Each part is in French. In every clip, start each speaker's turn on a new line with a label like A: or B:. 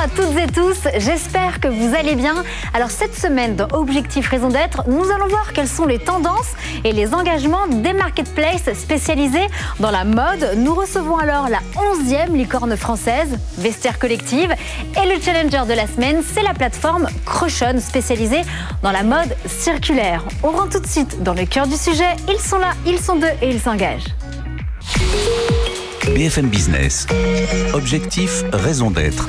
A: à toutes et tous, j'espère que vous allez bien. Alors cette semaine dans Objectif Raison d'être, nous allons voir quelles sont les tendances et les engagements des marketplaces spécialisés dans la mode. Nous recevons alors la 11e licorne française, Vestiaire Collective, et le challenger de la semaine, c'est la plateforme Crochon spécialisée dans la mode circulaire. On rentre tout de suite dans le cœur du sujet, ils sont là, ils sont deux et ils s'engagent.
B: BFM Business. Objectif, raison d'être.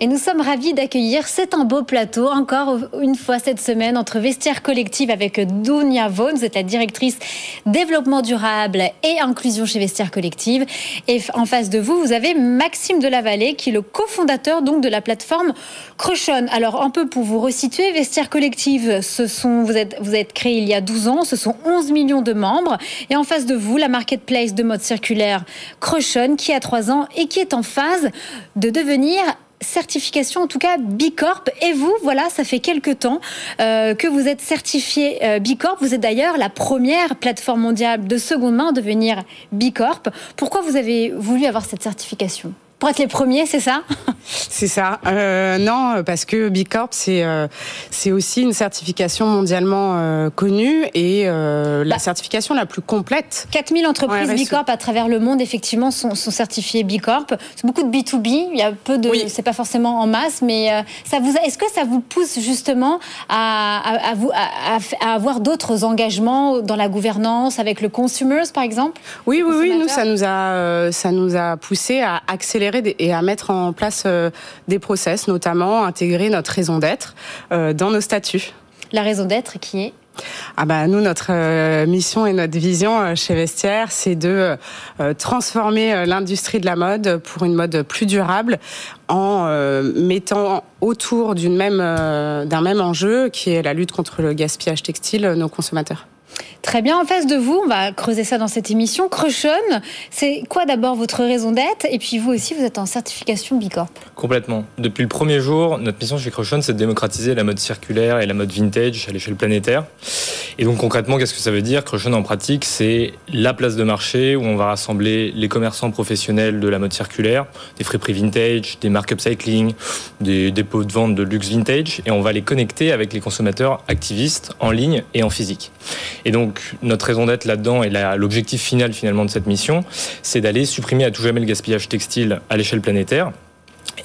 A: Et nous sommes ravis d'accueillir, c'est un beau plateau, encore une fois cette semaine, entre Vestiaire Collective avec Dunia Vaughan, vous êtes la directrice développement durable et inclusion chez Vestiaire Collective. Et en face de vous, vous avez Maxime Delavallée, qui est le cofondateur donc de la plateforme Crochon. Alors, un peu pour vous resituer, Vestiaire Collective, vous êtes, vous créé il y a 12 ans, ce sont 11 millions de membres. Et en face de vous, la marketplace de mode circulaire Crochon, qui a 3 ans et qui est en phase de devenir certification, en tout cas Bicorp. Et vous, voilà, ça fait quelques temps euh, que vous êtes certifié euh, Bicorp. Vous êtes d'ailleurs la première plateforme mondiale de seconde main à devenir Bicorp. Pourquoi vous avez voulu avoir cette certification? Pour être les premiers, c'est ça
C: C'est ça. Euh, non, parce que B Corp, c'est euh, c'est aussi une certification mondialement euh, connue et la bah, certification la plus complète.
A: 4000 entreprises B Corp à travers le monde, effectivement, sont, sont certifiées B Corp. C'est beaucoup de B2B. Il y a peu de. C'est pas forcément en masse, mais ça vous. Est-ce que ça vous pousse justement à, à, à, vous, à avoir d'autres engagements dans la gouvernance avec le consumers, par exemple?
C: Oui, oui, oui. Nous, ça nous a ça nous a poussé à accélérer et à mettre en place euh, des process, notamment intégrer notre raison d'être euh, dans nos statuts.
A: La raison d'être qui est?
C: Ah bah nous notre euh, mission et notre vision chez Vestiaire, c'est de transformer l'industrie de la mode pour une mode plus durable en mettant autour d'une même d'un même enjeu qui est la lutte contre le gaspillage textile nos consommateurs.
A: Très bien, en face de vous, on va creuser ça dans cette émission. Crochon, c'est quoi d'abord votre raison d'être? Et puis vous aussi, vous êtes en certification Bicorp.
D: Complètement. Depuis le premier jour, notre mission chez Crochon, c'est de démocratiser la mode circulaire et la mode vintage à l'échelle planétaire. Et donc concrètement, qu'est-ce que ça veut dire? Crochon en pratique, c'est la place de marché où on va rassembler les commerçants professionnels de la mode circulaire, des friperies vintage, des marques upcycling, des dépôts de vente de luxe vintage, et on va les connecter avec les consommateurs activistes en ligne et en physique. Et donc, notre raison d'être là-dedans et l'objectif final finalement de cette mission, c'est d'aller supprimer à tout jamais le gaspillage textile à l'échelle planétaire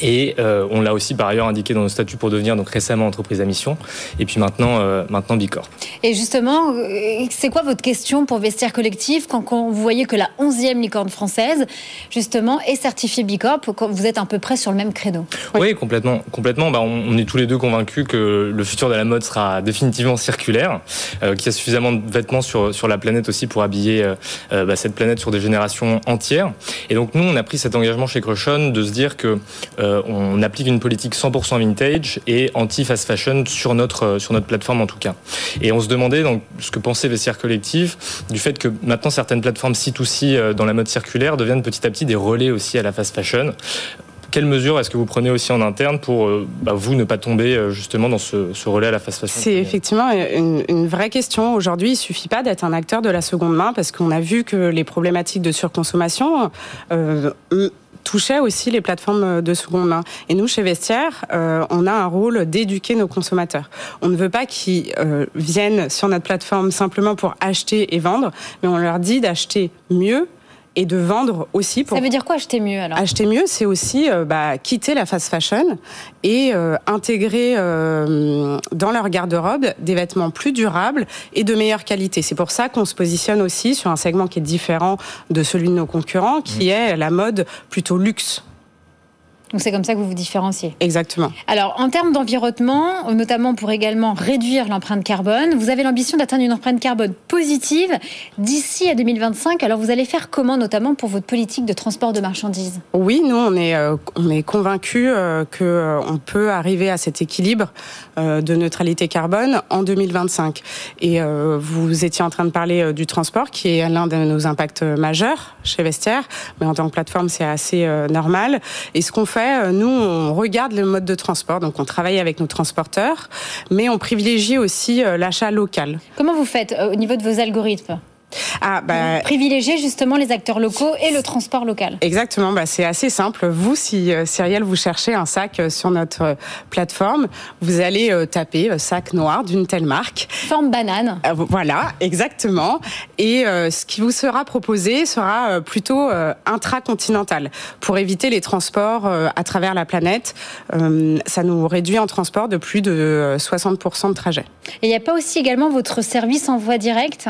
D: et euh, on l'a aussi par ailleurs indiqué dans nos statuts pour devenir donc récemment entreprise à mission. Et puis maintenant, euh, maintenant Bicorp.
A: Et justement, euh, c'est quoi votre question pour Vestiaire Collectif quand, vous voyez que la 11e licorne française, justement, est certifiée Bicorp quand Vous êtes à peu près sur le même credo.
D: Oui, complètement. complètement. Bah, on, est tous les deux convaincus que le futur de la mode sera définitivement circulaire, euh, qu'il y a suffisamment de vêtements sur, sur la planète aussi pour habiller euh, bah, cette planète sur des générations entières. Et donc nous, on a pris cet engagement chez Crochon de se dire que euh, on applique une politique 100% vintage et anti-fast fashion sur notre, euh, sur notre plateforme en tout cas. Et on se demandait donc, ce que pensait Vestiaire Collectif du fait que maintenant certaines plateformes C2C euh, dans la mode circulaire deviennent petit à petit des relais aussi à la fast fashion quelles mesures est-ce que vous prenez aussi en interne pour bah, vous ne pas tomber justement dans ce, relais à la fast fashion
C: C'est effectivement une, vraie question. Aujourd'hui, il suffit pas d'être un acteur de la seconde main parce qu'on a vu que les problématiques de surconsommation touchait aussi les plateformes de seconde main. Et nous, chez Vestiaire, euh, on a un rôle d'éduquer nos consommateurs. On ne veut pas qu'ils euh, viennent sur notre plateforme simplement pour acheter et vendre, mais on leur dit d'acheter mieux et de vendre aussi.
A: Pour... Ça veut dire quoi acheter mieux alors
C: Acheter mieux, c'est aussi euh, bah, quitter la fast fashion et euh, intégrer euh, dans leur garde-robe des vêtements plus durables et de meilleure qualité. C'est pour ça qu'on se positionne aussi sur un segment qui est différent de celui de nos concurrents, qui mmh. est la mode plutôt luxe.
A: Donc c'est comme ça que vous vous différenciez.
C: Exactement.
A: Alors en termes d'environnement, notamment pour également réduire l'empreinte carbone, vous avez l'ambition d'atteindre une empreinte carbone positive d'ici à 2025. Alors vous allez faire comment notamment pour votre politique de transport de marchandises?
C: Oui, nous on est euh, on est convaincus euh, que euh, on peut arriver à cet équilibre de neutralité carbone en 2025. Et vous étiez en train de parler du transport qui est l'un de nos impacts majeurs chez Vestiaire, mais en tant que plateforme c'est assez normal. Et ce qu'on fait fait, nous, on regarde le mode de transport. Donc, on travaille avec nos transporteurs, mais on privilégie aussi l'achat local.
A: Comment vous faites au niveau de vos algorithmes? Ah, bah, Privilégier justement les acteurs locaux et le transport local.
C: Exactement, bah, c'est assez simple. Vous, si euh, Cyrielle, vous cherchez un sac euh, sur notre euh, plateforme, vous allez taper sac noir d'une telle marque.
A: Forme banane.
C: voilà, exactement. Et ce qui vous sera proposé sera plutôt intracontinental pour éviter les transports à travers la planète. ça nous réduit en transport de plus de 60% de trajet.
A: Et il n'y a pas aussi également votre service en voie directe?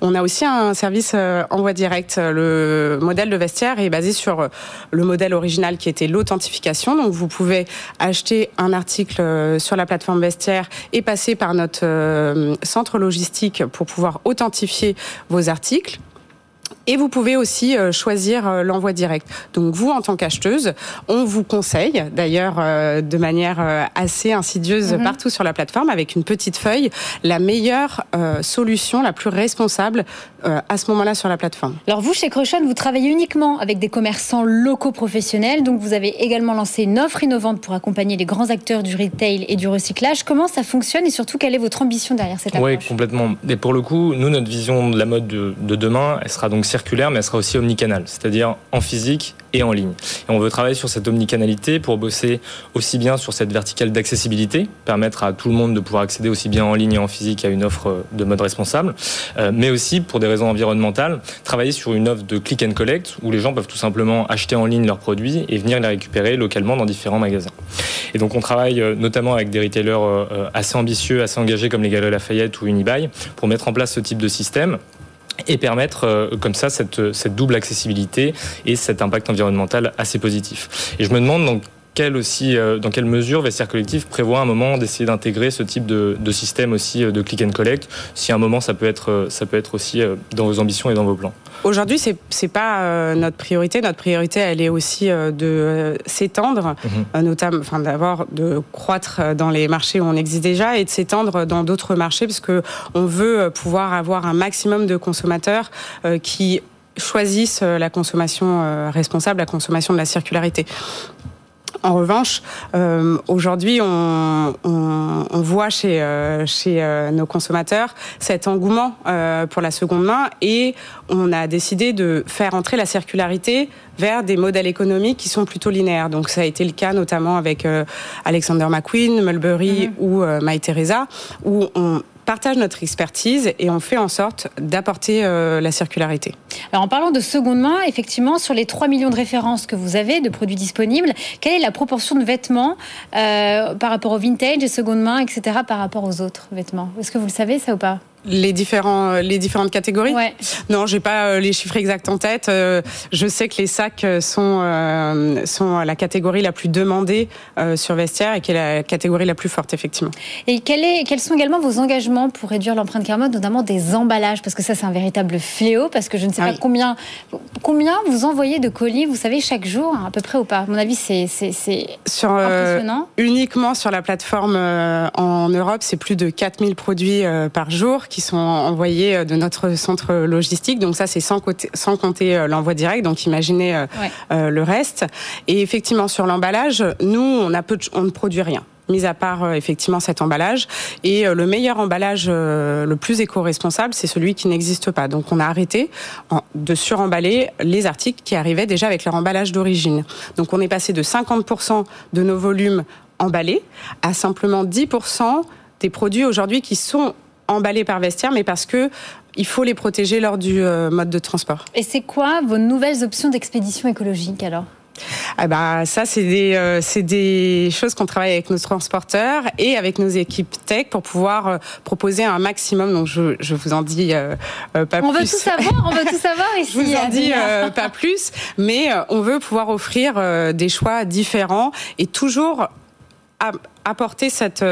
C: On a aussi un service euh, en voie directe. Le modèle de vestiaire est basé sur euh, le modèle original qui était l'authentification. Donc vous pouvez acheter un article euh, sur la plateforme vestiaire et passer par notre centre logistique pour pouvoir authentifier vos articles. Et vous pouvez aussi euh, choisir euh, l'envoi direct. Donc vous, en tant qu'acheteuse, on vous conseille, d'ailleurs euh, de manière assez insidieuse mhm. partout sur la plateforme, avec une petite feuille, la meilleure solution, la plus responsable à ce moment-là sur la plateforme.
A: Alors vous, chez Crochon, vous travaillez uniquement avec des commerçants locaux professionnels. Donc vous avez également lancé une offre innovante pour accompagner les grands acteurs du retail et du recyclage. Comment ça fonctionne et surtout quelle est votre ambition derrière cette approche?
D: Oui, complètement. Et pour le coup, nous, notre vision de la mode de, de demain, elle sera donc mais elle sera aussi omnicanale, c'est-à-dire en physique et en ligne. Et on veut travailler sur cette omnicanalité pour bosser aussi bien sur cette verticale d'accessibilité, permettre à tout le monde de pouvoir accéder aussi bien en ligne et en physique à une offre de mode responsable, euh, mais aussi pour des raisons environnementales, travailler sur une offre de click and collect où les gens peuvent tout simplement acheter en ligne leurs produits et venir les récupérer localement dans différents magasins. Et donc on travaille euh, notamment avec des retailers euh, assez ambitieux, assez engagés comme les Galeries Lafayette ou Unibail pour mettre en place ce type de système et permettre euh, comme ça cette, cette, double accessibilité et cet impact environnemental assez positif. Et je me demande donc quelle aussi, euh, dans quelle mesure Vestiaire Collectif prévoit un moment d'essayer d'intégrer ce type de, de, système aussi euh, de click and collect, si à un moment ça peut être, ça peut être aussi dans vos ambitions et dans vos plans?
C: Aujourd'hui, c'est n'est pas notre priorité. Notre priorité, elle est aussi de s'étendre, mhm. notamment, enfin d'avoir de croître dans les marchés où on existe déjà et de s'étendre dans d'autres marchés, parce que on veut pouvoir avoir un maximum de consommateurs qui choisissent la consommation responsable, la consommation de la circularité. En revanche, euh, aujourd'hui, on, voit chez, euh, chez euh, nos consommateurs cet engouement pour la seconde main et on a décidé de faire entrer la circularité vers des modèles économiques qui sont plutôt linéaires. Donc ça a été le cas notamment avec Alexander McQueen, Mulberry mm-hmm. ou My Teresa, où on partage notre expertise et on fait en sorte d'apporter euh, la circularité.
A: Alors en parlant de seconde main, effectivement, sur les 3 millions de références que vous avez de produits disponibles, quelle est la proportion de vêtements euh, par rapport au vintage et seconde main, etc., par rapport aux autres vêtements? Est-ce que vous le savez, ça ou pas?
C: Les différents euh, les différentes catégories ouais. Non, j'ai pas euh, les chiffres exacts en tête. Euh, je sais que les sacs sont sont la catégorie la plus demandée sur vestiaire et qui est la catégorie la plus forte effectivement.
A: Et quel est, quels sont également vos engagements pour réduire l'empreinte carbone, notamment des emballages? Parce que ça c'est un véritable fléau parce que je ne sais pas combien combien vous envoyez de colis, vous savez chaque jour à peu près ou pas? À mon avis c'est c'est impressionnant.
C: uniquement sur la plateforme en Europe, c'est plus de 4000 produits par jour qui sont envoyés euh, de notre centre logistique. Donc ça, c'est sans, sans compter euh, l'envoi direct. Donc imaginez euh, le reste. Et effectivement, sur l'emballage, nous, on, a peu on ne produit rien mis à part effectivement cet emballage. Et le meilleur emballage, le plus éco-responsable, c'est celui qui n'existe pas. Donc on a arrêté de suremballer les articles qui arrivaient déjà avec leur emballage d'origine. Donc on est passé de 50% de nos volumes emballés à simplement 10% des produits aujourd'hui qui sont emballés par vestiaire, mais parce que il faut les protéger lors du euh, mode de transport.
A: Et c'est quoi vos nouvelles options d'expédition écologique alors?
C: Ah bah, ça, c'est des, euh, des choses qu'on travaille avec nos transporteurs et avec nos équipes tech pour pouvoir euh, proposer un maximum. Donc, je, je vous en dis pas plus.
A: On veut tout savoir, on veut tout savoir ici.
C: je vous en dis pas plus, mais on veut pouvoir offrir des choix différents et toujours apporter cette,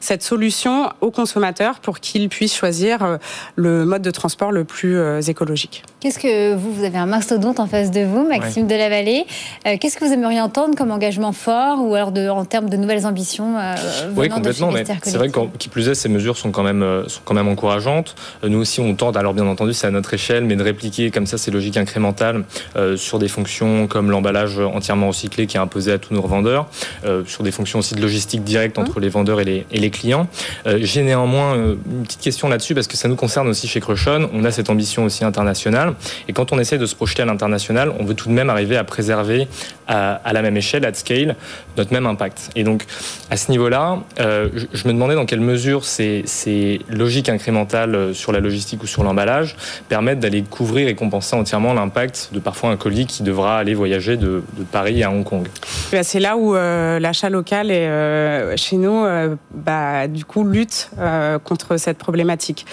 C: cette solution aux consommateurs pour qu'ils puissent choisir le mode de transport le plus écologique.
A: Qu'est-ce que vous, vous avez un mastodonte en face de vous, Maxime de la Vallée. Qu'est-ce que vous aimeriez entendre comme engagement fort ou alors de, en termes de nouvelles ambitions
D: Oui, complètement. c'est vrai que qui plus est, ces mesures sont quand même, sont quand même encourageantes. Nous aussi, on tente, alors bien entendu, c'est à notre échelle, mais de répliquer comme ça ces logiques incrémentales sur des fonctions comme l'emballage entièrement recyclé qui est imposé à tous nos revendeurs, euh, sur des fonctions aussi de logistique directe entre les vendeurs et les, et les clients. Euh, j'ai néanmoins euh, une petite question là-dessus parce que ça nous concerne aussi chez Crushon. On a cette ambition aussi internationale et quand on essaie de se projeter à l'international, on veut tout de même arriver à préserver à, à la même échelle, at scale, notre même impact. Et donc à ce niveau-là, je, je, me demandais dans quelle mesure ces, ces logiques incrémentales sur la logistique ou sur l'emballage permettent d'aller couvrir et compenser entièrement l'impact de parfois un colis qui devra aller voyager de, de Paris à Hong Kong.
C: Eh c'est là où euh, l'achat local est, euh, chez nous, euh, bah, du coup, lutte contre cette problématique.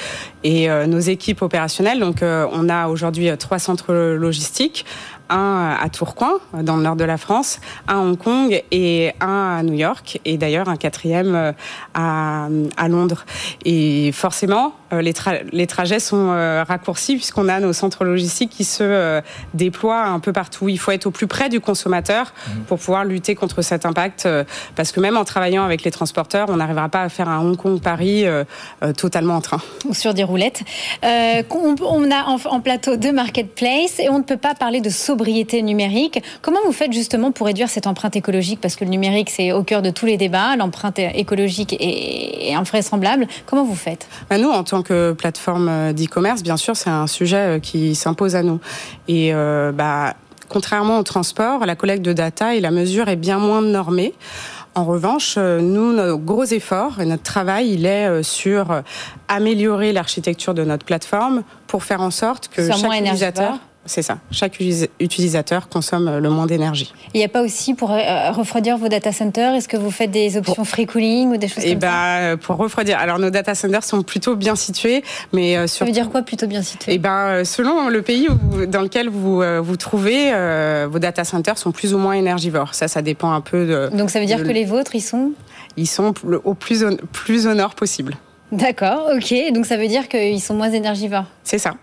C: Et nos équipes opérationnelles, donc on a aujourd'hui trois centres logistiques un à Tourcoing, dans le nord de la France, un à Hong Kong et un à New York, et d'ailleurs un quatrième à, à Londres. Et forcément, euh, les, trajets sont euh, raccourcis puisqu'on a nos centres logistiques qui se euh, déploient un peu partout. Il faut être au plus près du consommateur mhm. pour pouvoir lutter contre cet impact parce que même en travaillant avec les transporteurs, on n'arrivera pas à faire un Hong Kong-Paris totalement en train.
A: Ou sur des roulettes. on, a en, plateau deux marketplaces et on ne peut pas parler de sobriété numérique. Comment vous faites justement pour réduire cette empreinte écologique? Parce que le numérique, c'est au cœur de tous les débats. L'empreinte écologique est, invraisemblable. Comment vous faites?
C: Ben, Nous, en tant que plateforme euh, d'e-commerce, bien sûr, c'est un sujet euh, qui s'impose à nous. Et euh, bah, contrairement au transport, la collecte de data et la mesure est bien moins normée. En revanche, nous, nos gros efforts et notre travail, il est sur améliorer l'architecture de notre plateforme pour faire en sorte que chaque utilisateur c'est ça. Chaque utilisateur consomme le moins d'énergie.
A: Il n'y a pas aussi pour euh, refroidir vos data centers Est-ce que vous faites des options free cooling ou des choses
C: Et
A: comme
C: ça? eh ben, Pour refroidir. Alors, nos data centers sont plutôt bien situés. Mais
A: euh, Ça veut dire quoi plutôt bien situés?
C: Et eh ben, euh, Selon le pays dans lequel vous vous trouvez, vos data centers sont plus ou moins énergivores. Ça, ça dépend un peu de.
A: Donc, ça veut dire que les vôtres, ils sont?
C: Ils sont au plus au, plus au nord possible.
A: D'accord, ok. Donc, ça veut dire qu'ils sont moins énergivores
C: C'est ça.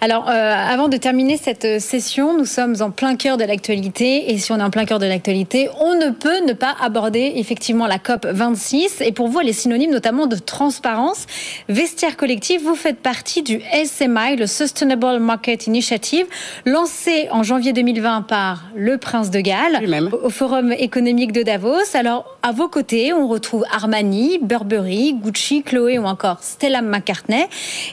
A: Alors, euh, avant de terminer cette session, nous sommes en plein cœur de l'actualité. Et si on est en plein cœur de l'actualité, on ne peut ne pas aborder effectivement la COP 26. Et pour vous, elle est synonyme notamment de transparence. Vestiaire collectif, vous faites partie du SMI, le Sustainable Market Initiative, lancé en janvier 2020 par le prince de Galles au Forum économique de Davos. Alors, à vos côtés, on retrouve Armani, Burberry, Gucci, Chloé ou encore Stella McCartney.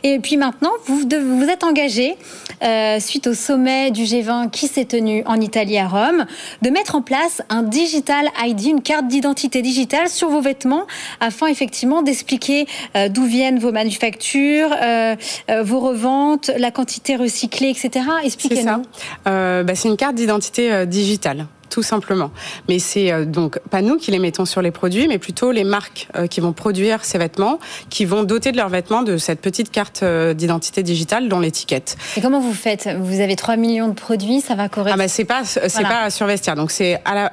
A: Et puis maintenant, vous, vous êtes engagé, euh, suite au sommet du G20 qui s'est tenu en Italie à Rome, de mettre en place un digital ID, une carte d'identité digitale sur vos vêtements, afin effectivement d'expliquer euh, d'où viennent vos manufactures, euh, vos reventes, la quantité recyclée, etc.
C: Expliquez-nous. C'est bah, une carte d'identité digitale tout simplement. Mais c'est euh, donc pas nous qui les mettons sur les produits, mais plutôt les marques euh, qui vont produire ces vêtements, qui vont doter de leurs vêtements de cette petite carte euh, d'identité digitale dans l'étiquette.
A: Et comment vous faites? Vous avez 3 millions de produits, ça va correspondre
C: Ah bah c'est pas c'est pas sur vestiaire, donc c'est à la,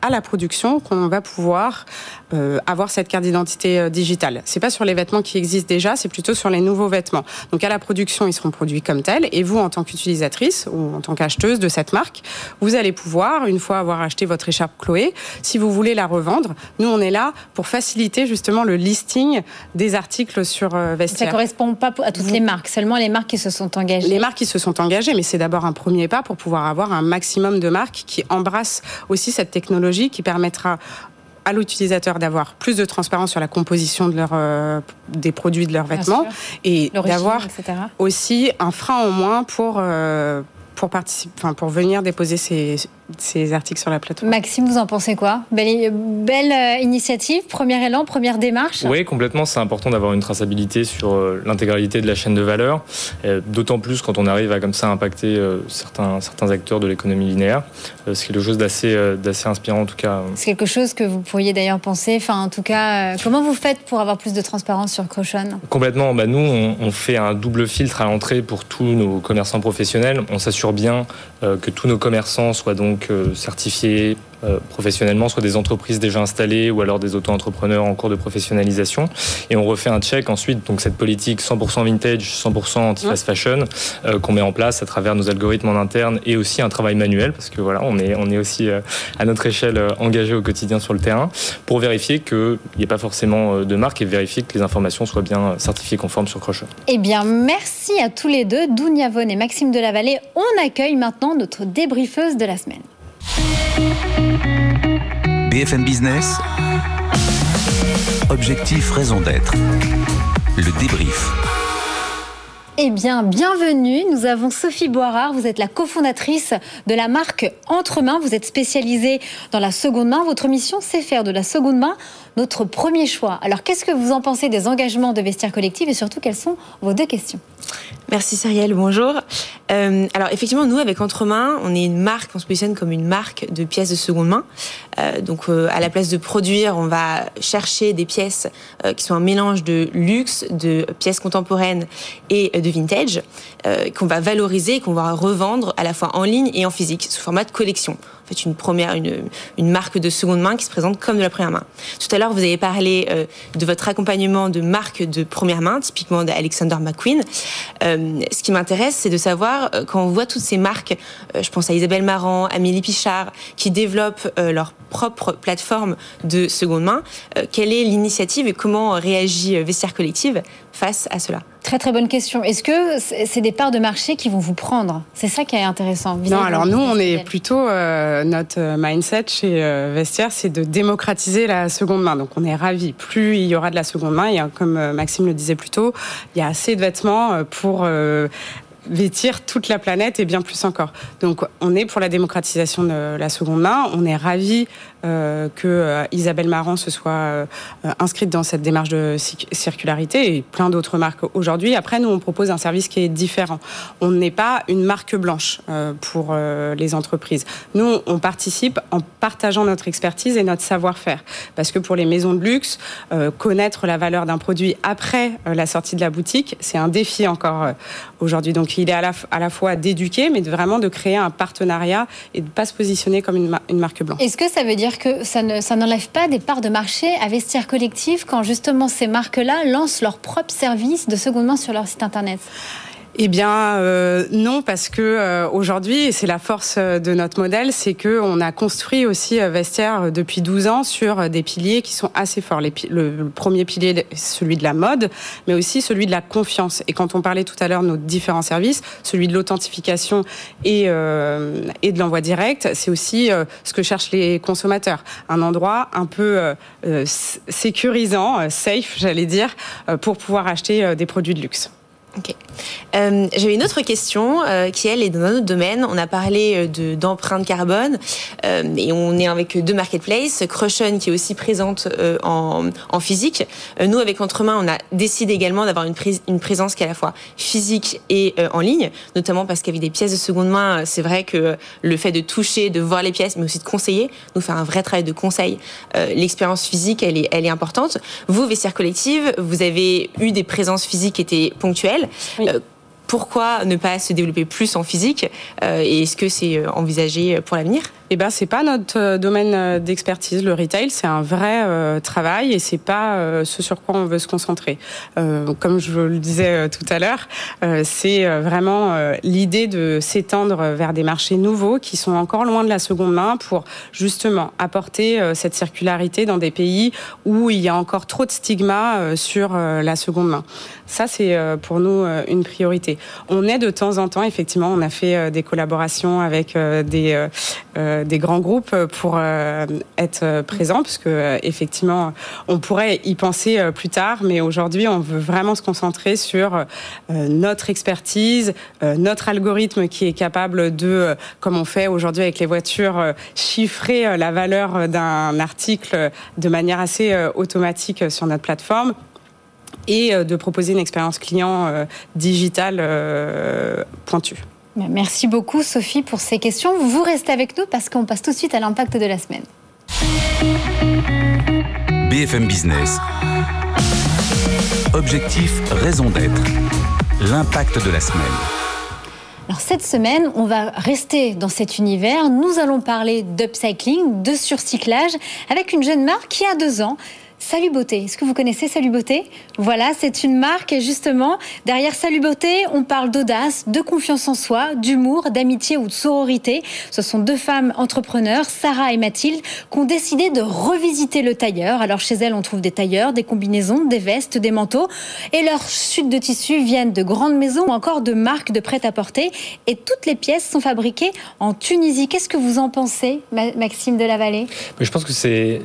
C: à la, production qu'on va pouvoir avoir cette carte d'identité digitale. C'est pas sur les vêtements qui existent déjà, c'est plutôt sur les nouveaux vêtements. Donc à la production, ils seront produits comme tels, et vous en tant qu'utilisatrice ou en tant qu'acheteuse de cette marque, vous allez pouvoir une fois avoir acheté votre écharpe Chloé. Si vous voulez la revendre, nous, on est là pour faciliter justement le listing des articles sur euh, Vestiaire.
A: Ça correspond pas à toutes les marques, seulement les marques qui se sont engagées.
C: Les marques qui se sont engagées, mais c'est d'abord un premier pas pour pouvoir avoir un maximum de marques qui embrassent aussi cette technologie qui permettra à l'utilisateur d'avoir plus de transparence sur la composition de leur, euh, des produits de leurs vêtements et d'avoir aussi un frein en moins pour, euh, pour, participer, enfin, pour venir déposer ces, ces articles sur la plateforme.
A: Maxime, vous en pensez quoi? Belle, belle euh, initiative, premier élan, première démarche?
D: Oui, complètement. C'est important d'avoir une traçabilité sur euh, l'intégralité de la chaîne de valeur, euh, d'autant plus quand on arrive à comme ça impacter certains, certains acteurs de l'économie linéaire, ce qui est quelque chose d'assez inspirant en tout cas.
A: C'est quelque chose que vous pourriez d'ailleurs penser, enfin en tout cas, comment vous faites pour avoir plus de transparence sur Crochon?
D: Complètement. Bah, nous, on, on, fait un double filtre à l'entrée pour tous nos commerçants professionnels. On s'assure bien que tous nos commerçants soient donc euh, certifié certifiés professionnellement, soit des entreprises déjà installées ou alors des auto-entrepreneurs en cours de professionnalisation. Et on refait un check ensuite, donc cette politique 100% vintage, 100% anti-fast fashion qu'on met en place à travers nos algorithmes en interne et aussi un travail manuel parce que voilà, on est, on est aussi à notre échelle engagé au quotidien sur le terrain pour vérifier qu'il n'y ait pas forcément de marque et vérifier que les informations soient bien certifiées conformes sur Crochet.
A: Eh bien, merci à tous les deux, Dounia Von et Maxime Delavallée. On accueille maintenant notre débriefeuse de la semaine.
B: BFM Business. Objectif, raison d'être. Le débrief.
A: Eh bien, bienvenue. Nous avons Sophie Boirard. Vous êtes la cofondatrice de la marque Entremain. Vous êtes spécialisée dans la seconde main. Votre mission, c'est faire de la seconde main notre premier choix. Alors, qu'est-ce que vous en pensez des engagements de vestiaire collectif et surtout, quelles sont vos deux questions?
E: Merci Cyrielle, bonjour. Euh, alors effectivement, nous avec Entremain, on est une marque, on se positionne comme une marque de pièces de seconde main. Euh, donc euh, à la place de produire, on va chercher des pièces qui sont un mélange de luxe, de pièces contemporaines et de vintage, qu'on va valoriser, qu'on va revendre à la fois en ligne et en physique sous format de collection fait une première, une, marque de seconde main qui se présente comme de la première main. Tout à l'heure, vous avez parlé euh, de votre accompagnement de marques de première main, typiquement d'Alexander McQueen. Euh, ce qui m'intéresse, c'est de savoir euh, quand on voit toutes ces marques, je pense à Isabelle Marant, Amélie Pichard, qui développent leur propre plateforme de seconde main, quelle est l'initiative et comment réagit Vestiaire Collective face à cela?
A: Très très bonne question. Est-ce que c'est des parts de marché qui vont vous prendre? C'est ça qui est intéressant.
C: Non, alors nous, on est plutôt euh, notre euh, mindset chez euh, Vestiaire, c'est de démocratiser la seconde main. Donc on est ravis. Plus il y aura de la seconde main, et comme Maxime le disait plus tôt, il y a assez de vêtements pour vêtir toute la planète et bien plus encore. Donc on est pour la démocratisation de la seconde main. On est ravis euh, que euh, Isabelle Marant se soit euh, inscrite dans cette démarche de circularité et plein d'autres marques aujourd'hui. Après, nous, on propose un service qui est différent. On n'est pas une marque blanche pour les entreprises. Nous, on participe en partageant notre expertise et notre savoir-faire. Parce que pour les maisons de luxe, connaître la valeur d'un produit après la sortie de la boutique, c'est un défi encore aujourd'hui. Il est à la, fois d'éduquer, mais de vraiment de créer un partenariat et de ne pas se positionner comme une, une marque blanche.
A: Est-ce que ça veut dire que ça n'enlève pas des parts de marché à vestiaire collectif quand justement ces marques-là lancent leurs propres services de seconde main sur leur site internet?
C: Eh bien euh, non, parce que euh, aujourd'hui, c'est la force euh, de notre modèle, c'est que on a construit aussi Vestiaire depuis 12 ans sur des piliers qui sont assez forts. le, le, premier pilier, celui de la mode, mais aussi celui de la confiance. Et quand on parlait tout à l'heure de nos différents services, celui de l'authentification et, et de l'envoi direct, c'est aussi ce que cherchent les consommateurs. Un endroit un peu sécurisant, safe, j'allais dire, pour pouvoir acheter des produits de luxe.
E: Ok. Euh, J'avais une autre question euh, qui, elle, est dans un autre domaine. On a parlé euh, d'empreinte carbone euh, et on est avec deux marketplaces. Crushon qui est aussi présente euh, en, en, physique. nous, avec Entremain, on a décidé également d'avoir une, une, présence qui est à la fois physique et en ligne, notamment parce qu'avec des pièces de seconde main, c'est vrai que le fait de toucher, de voir les pièces, mais aussi de conseiller, nous faire un vrai travail de conseil, l'expérience physique, elle est, elle est importante. Vous, Vestiaire Collective, vous avez eu des présences physiques qui étaient ponctuelles euh, pourquoi ne pas se développer plus en physique euh, Et est-ce que c'est euh, envisagé pour l'avenir?
C: Eh ben, c'est pas notre euh, domaine d'expertise. Le retail, c'est un vrai travail et c'est pas ce sur quoi on veut se concentrer. comme je le disais tout à l'heure, c'est vraiment l'idée de s'étendre vers des marchés nouveaux qui sont encore loin de la seconde main pour justement apporter cette circularité dans des pays où il y a encore trop de stigmas sur la seconde main. Ça, c'est pour nous une priorité. On est de temps en temps, effectivement, on a fait des collaborations avec des euh, des grands groupes pour euh, être présents, parce euh, effectivement, on pourrait y penser plus tard, mais aujourd'hui, on veut vraiment se concentrer sur notre expertise, notre algorithme qui est capable de, comme on fait aujourd'hui avec les voitures, chiffrer la valeur d'un article de manière assez automatique sur notre plateforme et de proposer une expérience client digitale pointue.
A: Merci beaucoup Sophie pour ces questions. Vous restez avec nous parce qu'on passe tout de suite à l'impact de la semaine.
B: BFM Business. Objectif, raison d'être. L'impact de la semaine.
A: Alors cette semaine, on va rester dans cet univers. Nous allons parler d'upcycling, de surcyclage, avec une jeune marque qui a deux ans. Salut Beauté. Est-ce que vous connaissez Salut Beauté? Voilà, c'est une marque justement. Derrière Salut Beauté, on parle d'audace, de confiance en soi, d'humour, d'amitié ou de sororité. Ce sont deux femmes entrepreneurs, Sarah et Mathilde, qui ont décidé de revisiter le tailleur. Alors chez elles, on trouve des tailleurs, des combinaisons, des vestes, des manteaux. Et leurs chutes de tissus viennent de grandes maisons ou encore de marques de prêt-à-porter. Et toutes les pièces sont fabriquées en Tunisie. Qu'est-ce que vous en pensez, Maxime de la Vallée
D: Je pense que c'est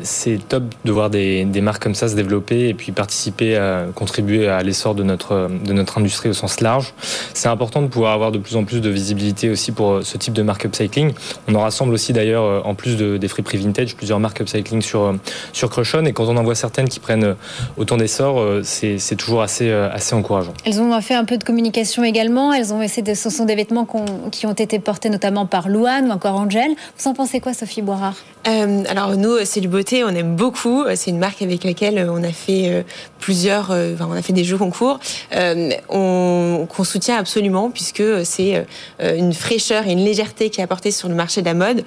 D: top de voir des, des marques comme ça se développer et puis participer à contribuer à l'essor de notre, de notre industrie au sens large. C'est important de pouvoir avoir de plus en plus de visibilité aussi pour ce type de marque upcycling. On en rassemble aussi d'ailleurs, en plus de, des friperies vintage, plusieurs marques upcycling sur, sur Crushon. Et quand on en voit certaines qui prennent autant d'essor, c'est toujours assez, assez encourageant.
A: Elles ont fait un peu de communication également. Elles ont essayé de, ce sont des vêtements qui ont été portés notamment par Louane ou encore Angel. Vous en pensez quoi, Sophie Boirard?
E: Euh, Alors nous, c'est le beauté, on aime beaucoup. C'est une marque avec laquelle on a fait euh, plusieurs, euh, enfin, on a fait des jeux concours, euh, on, qu'on soutient absolument puisque c'est une fraîcheur et une légèreté qui est apportée sur le marché de la mode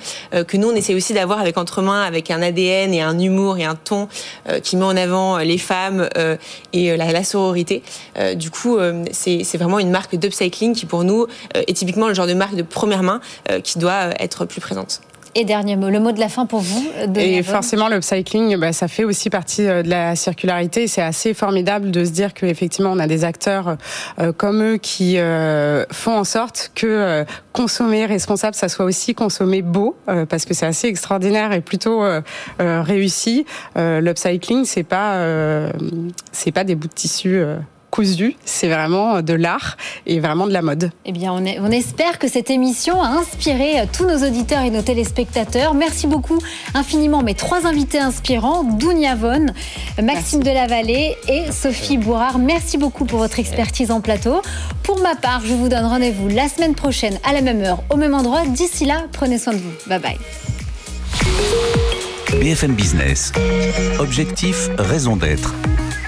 E: que nous on essaie aussi d'avoir avec Entremain, avec un ADN et un humour et un ton qui met en avant les femmes et la, la sororité. du coup, c'est vraiment une marque d'upcycling qui pour nous est typiquement le genre de marque de première main qui doit être plus présente.
A: Et dernier mot, le mot de la fin pour vous.
C: Et forcément, l'upcycling, bah, ça fait aussi partie euh, de la circularité. C'est assez formidable de se dire qu'effectivement, on a des acteurs euh, comme eux qui euh, font en sorte que consommer responsable, ça soit aussi consommer beau, parce que c'est assez extraordinaire et plutôt réussi. L'upcycling, c'est pas, c'est pas des bouts de tissu cousu. C'est vraiment de l'art et vraiment de la mode.
A: Eh bien, on, on, espère que cette émission a inspiré tous nos auditeurs et nos téléspectateurs. Merci beaucoup infiniment mes trois invités inspirants, Dounia Von, Maxime Delavallée et Sophie Bourard. Merci beaucoup pour votre expertise en plateau. Pour ma part, je vous donne rendez-vous la semaine prochaine à la même heure, au même endroit. D'ici là, prenez soin de vous. Bye bye.
B: BFM Business. Objectif, raison d'être